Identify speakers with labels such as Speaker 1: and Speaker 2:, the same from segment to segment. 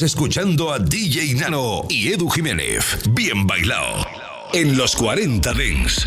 Speaker 1: Escuchando a DJ Nano y Edu Jiménez. Bien bailado. En los 40 Dings.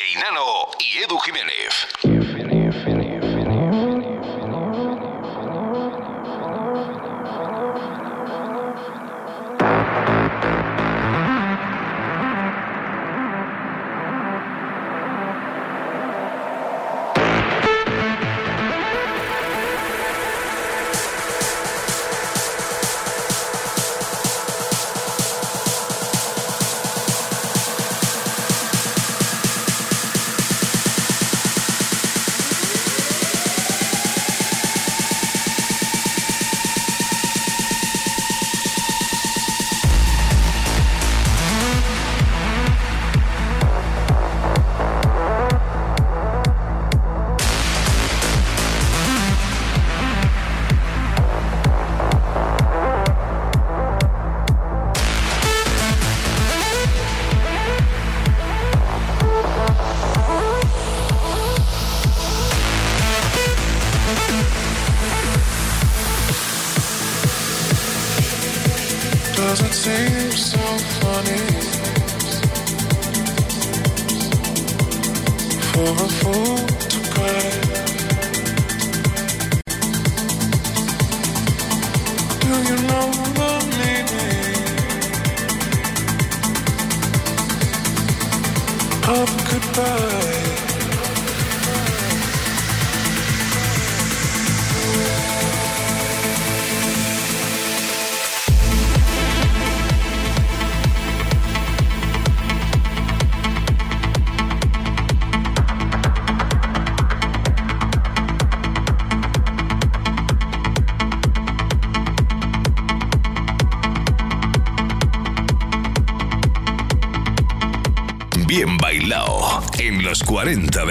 Speaker 2: goodbye. 4020.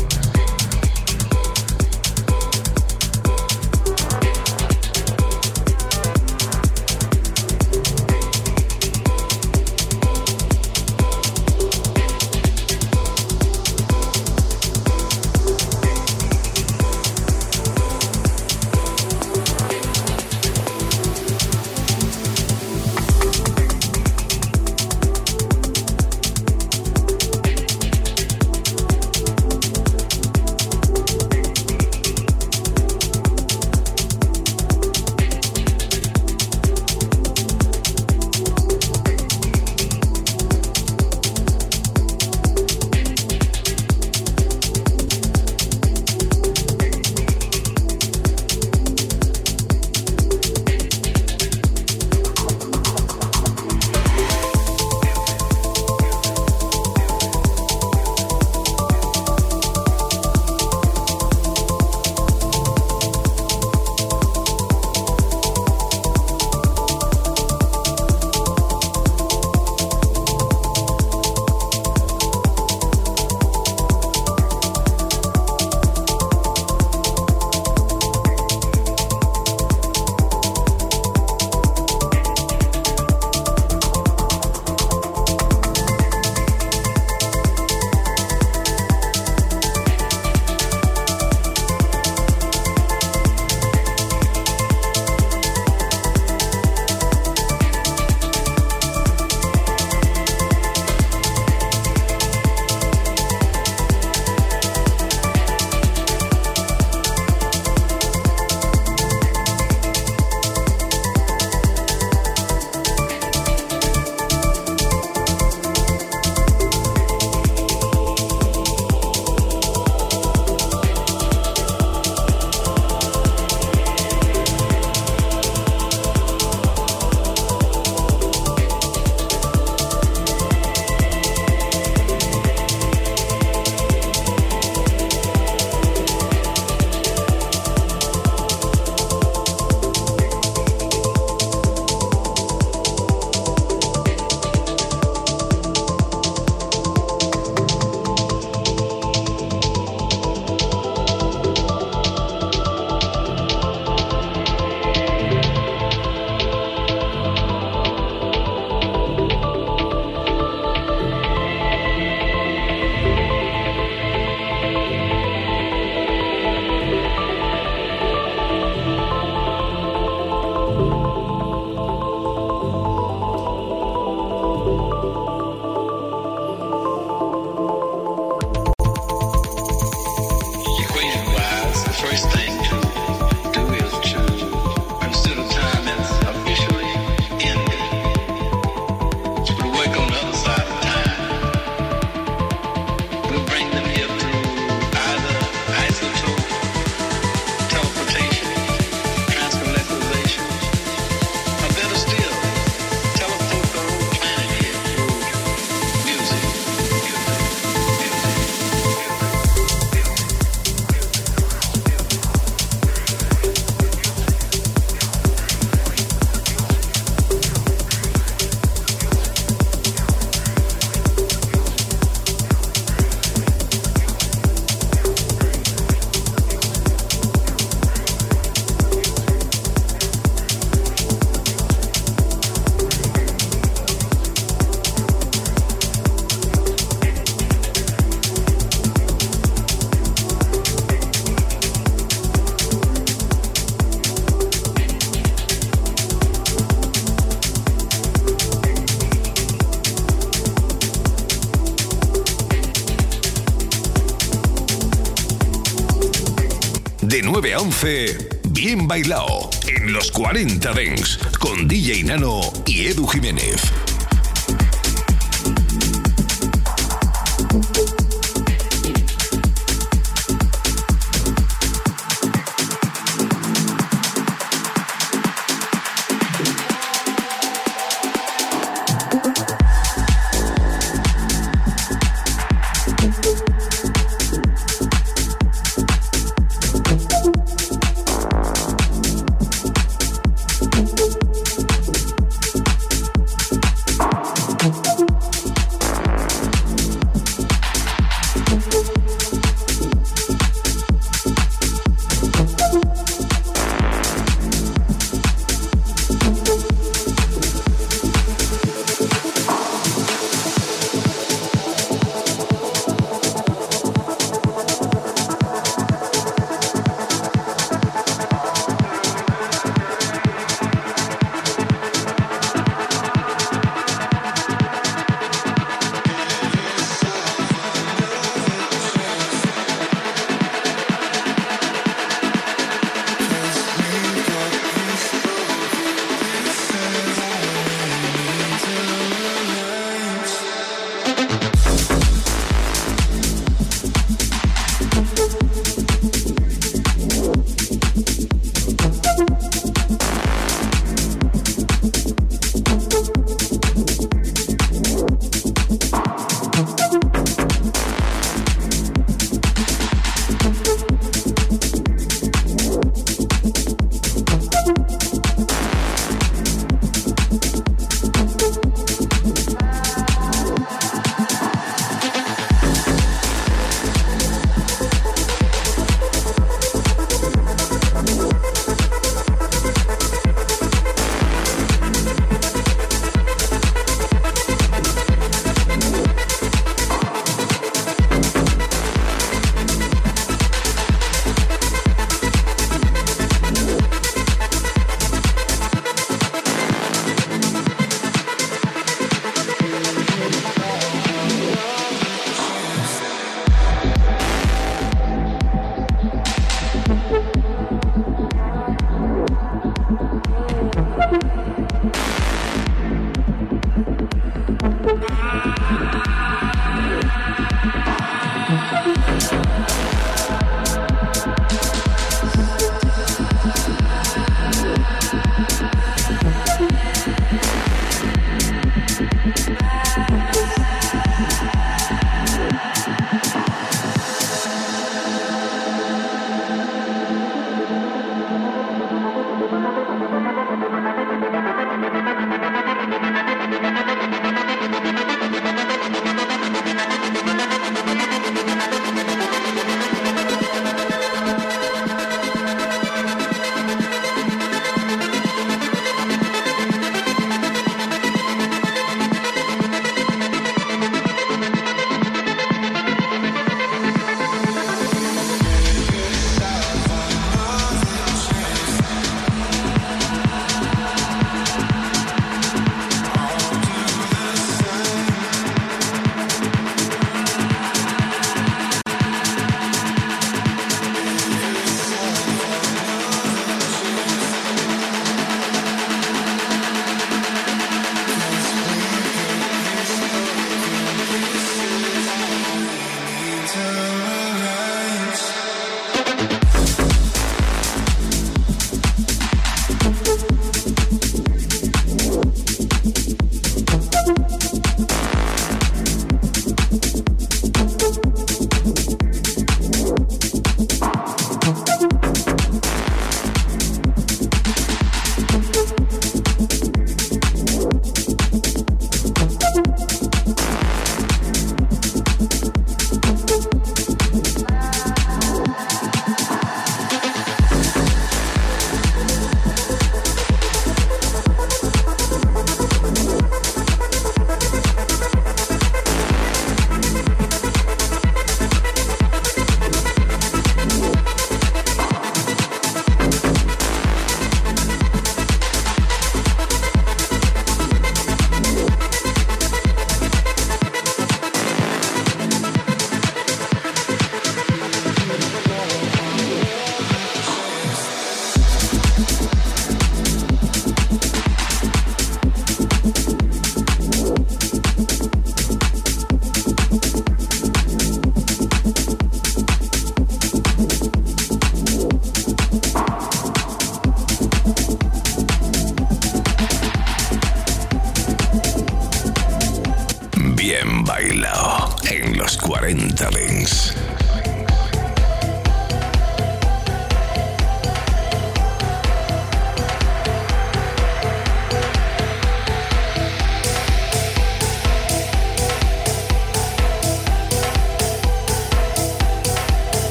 Speaker 3: Los 40 Dents, con DJ Nano y Edu Jiménez.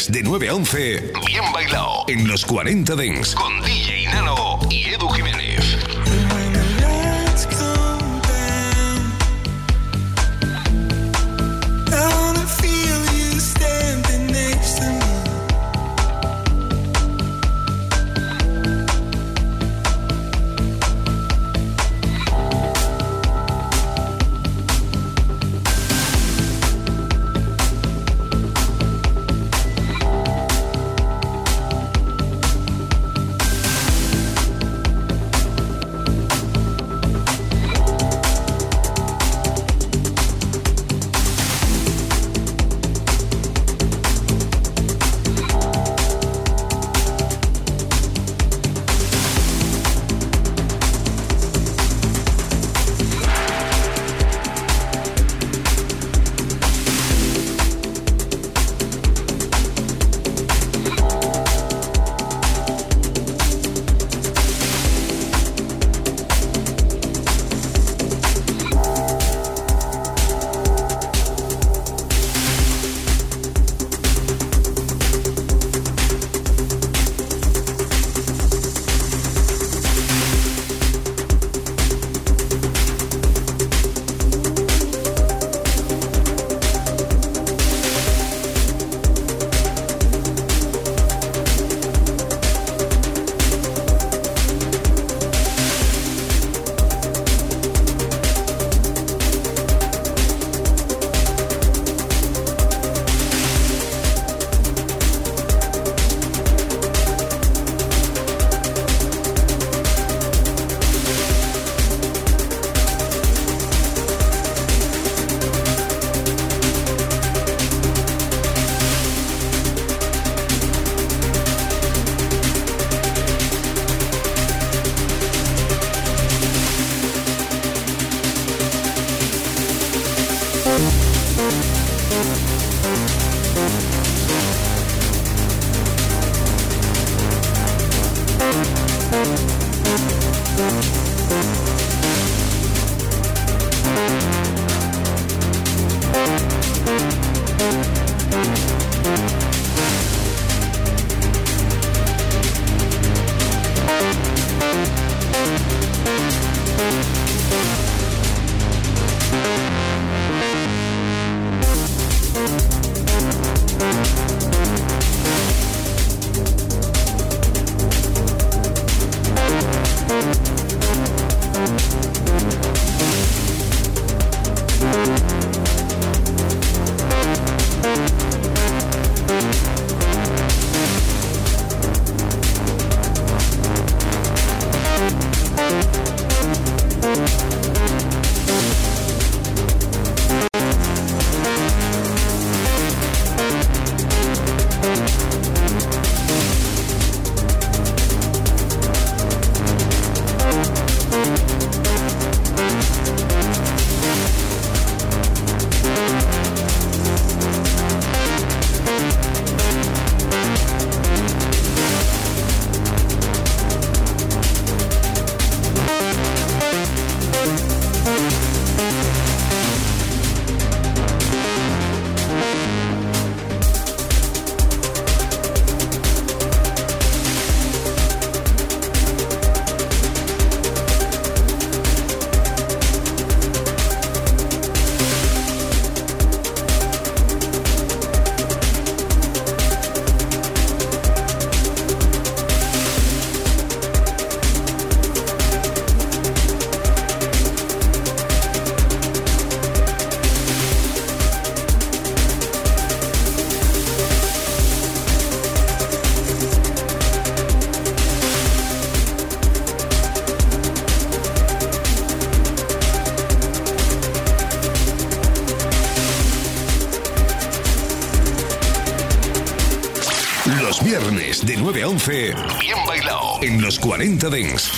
Speaker 1: Viernes de 9 a 11, bien bailado. En los 40 Dents. Con DJ Nano y Edu Jiménez. En los 40 Dents.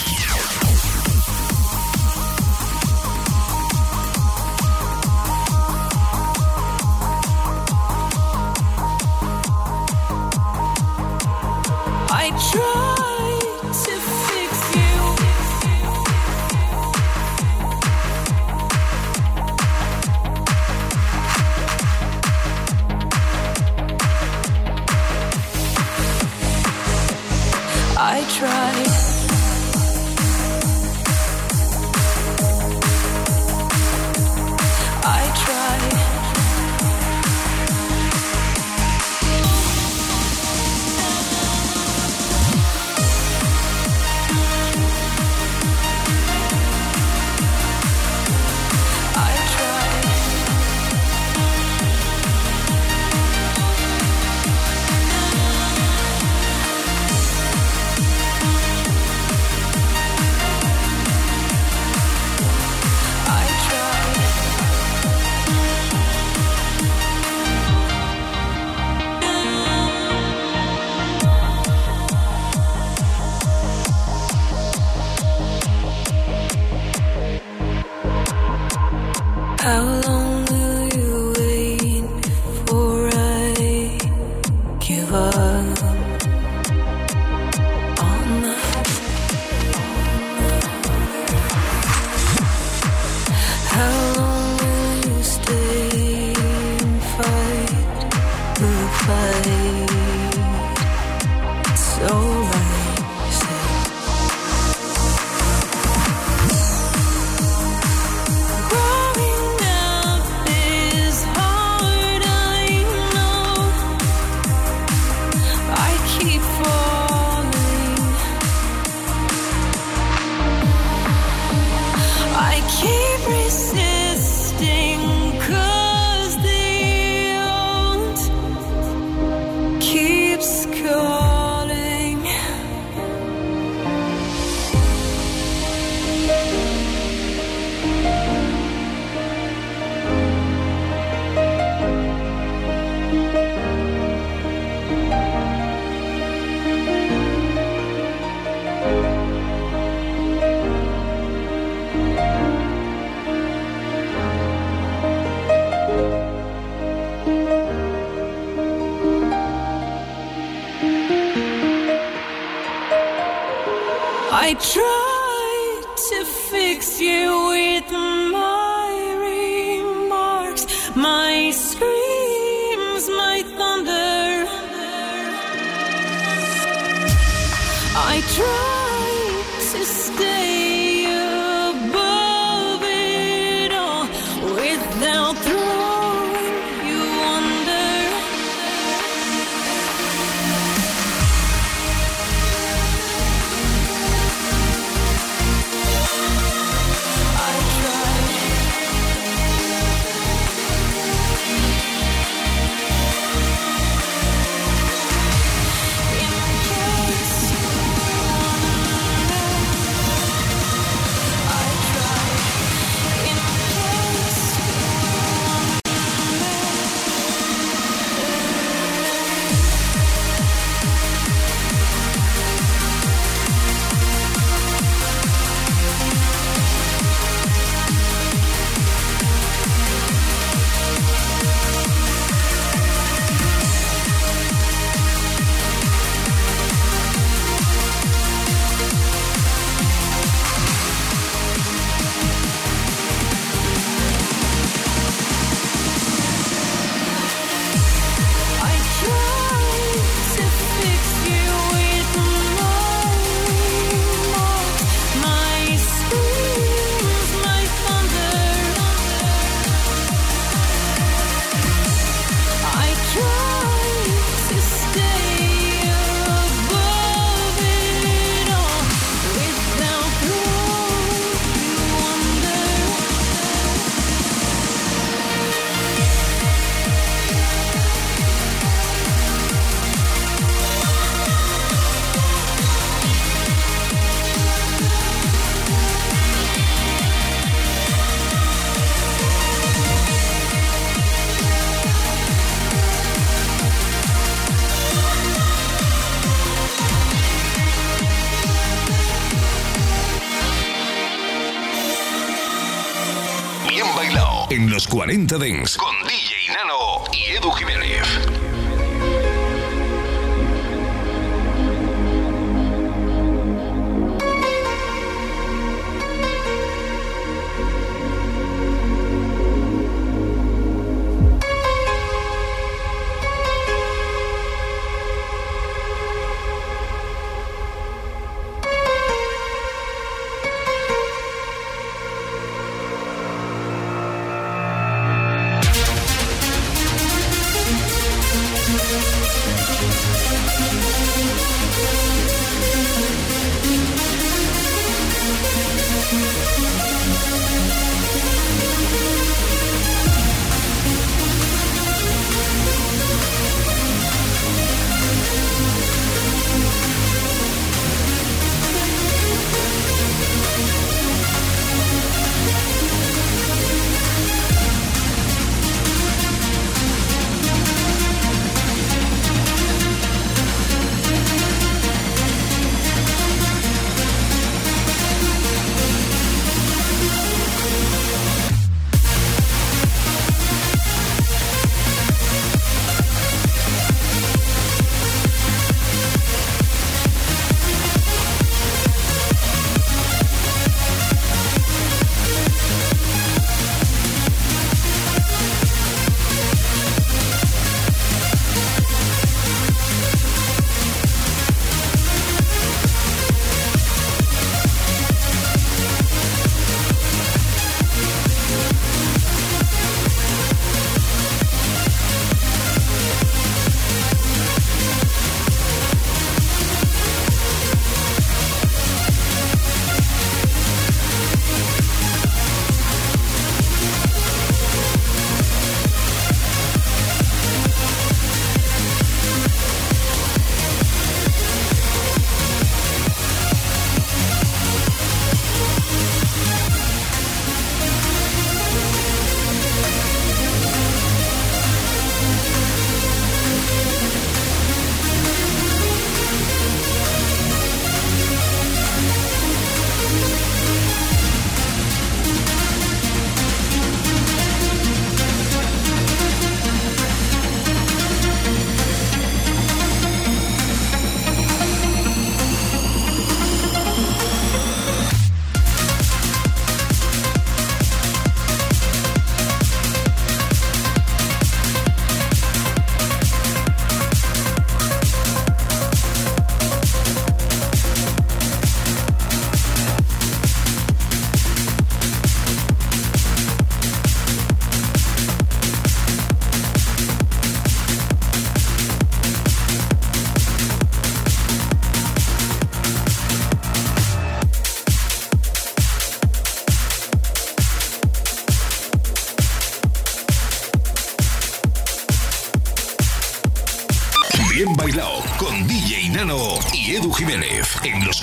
Speaker 4: I try 40 Dents con DJ Nano y Edu Jiménez.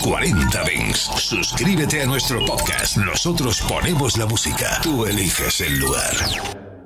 Speaker 1: 40 Dents. Suscríbete a nuestro podcast. Nosotros ponemos la música. Tú eliges el lugar.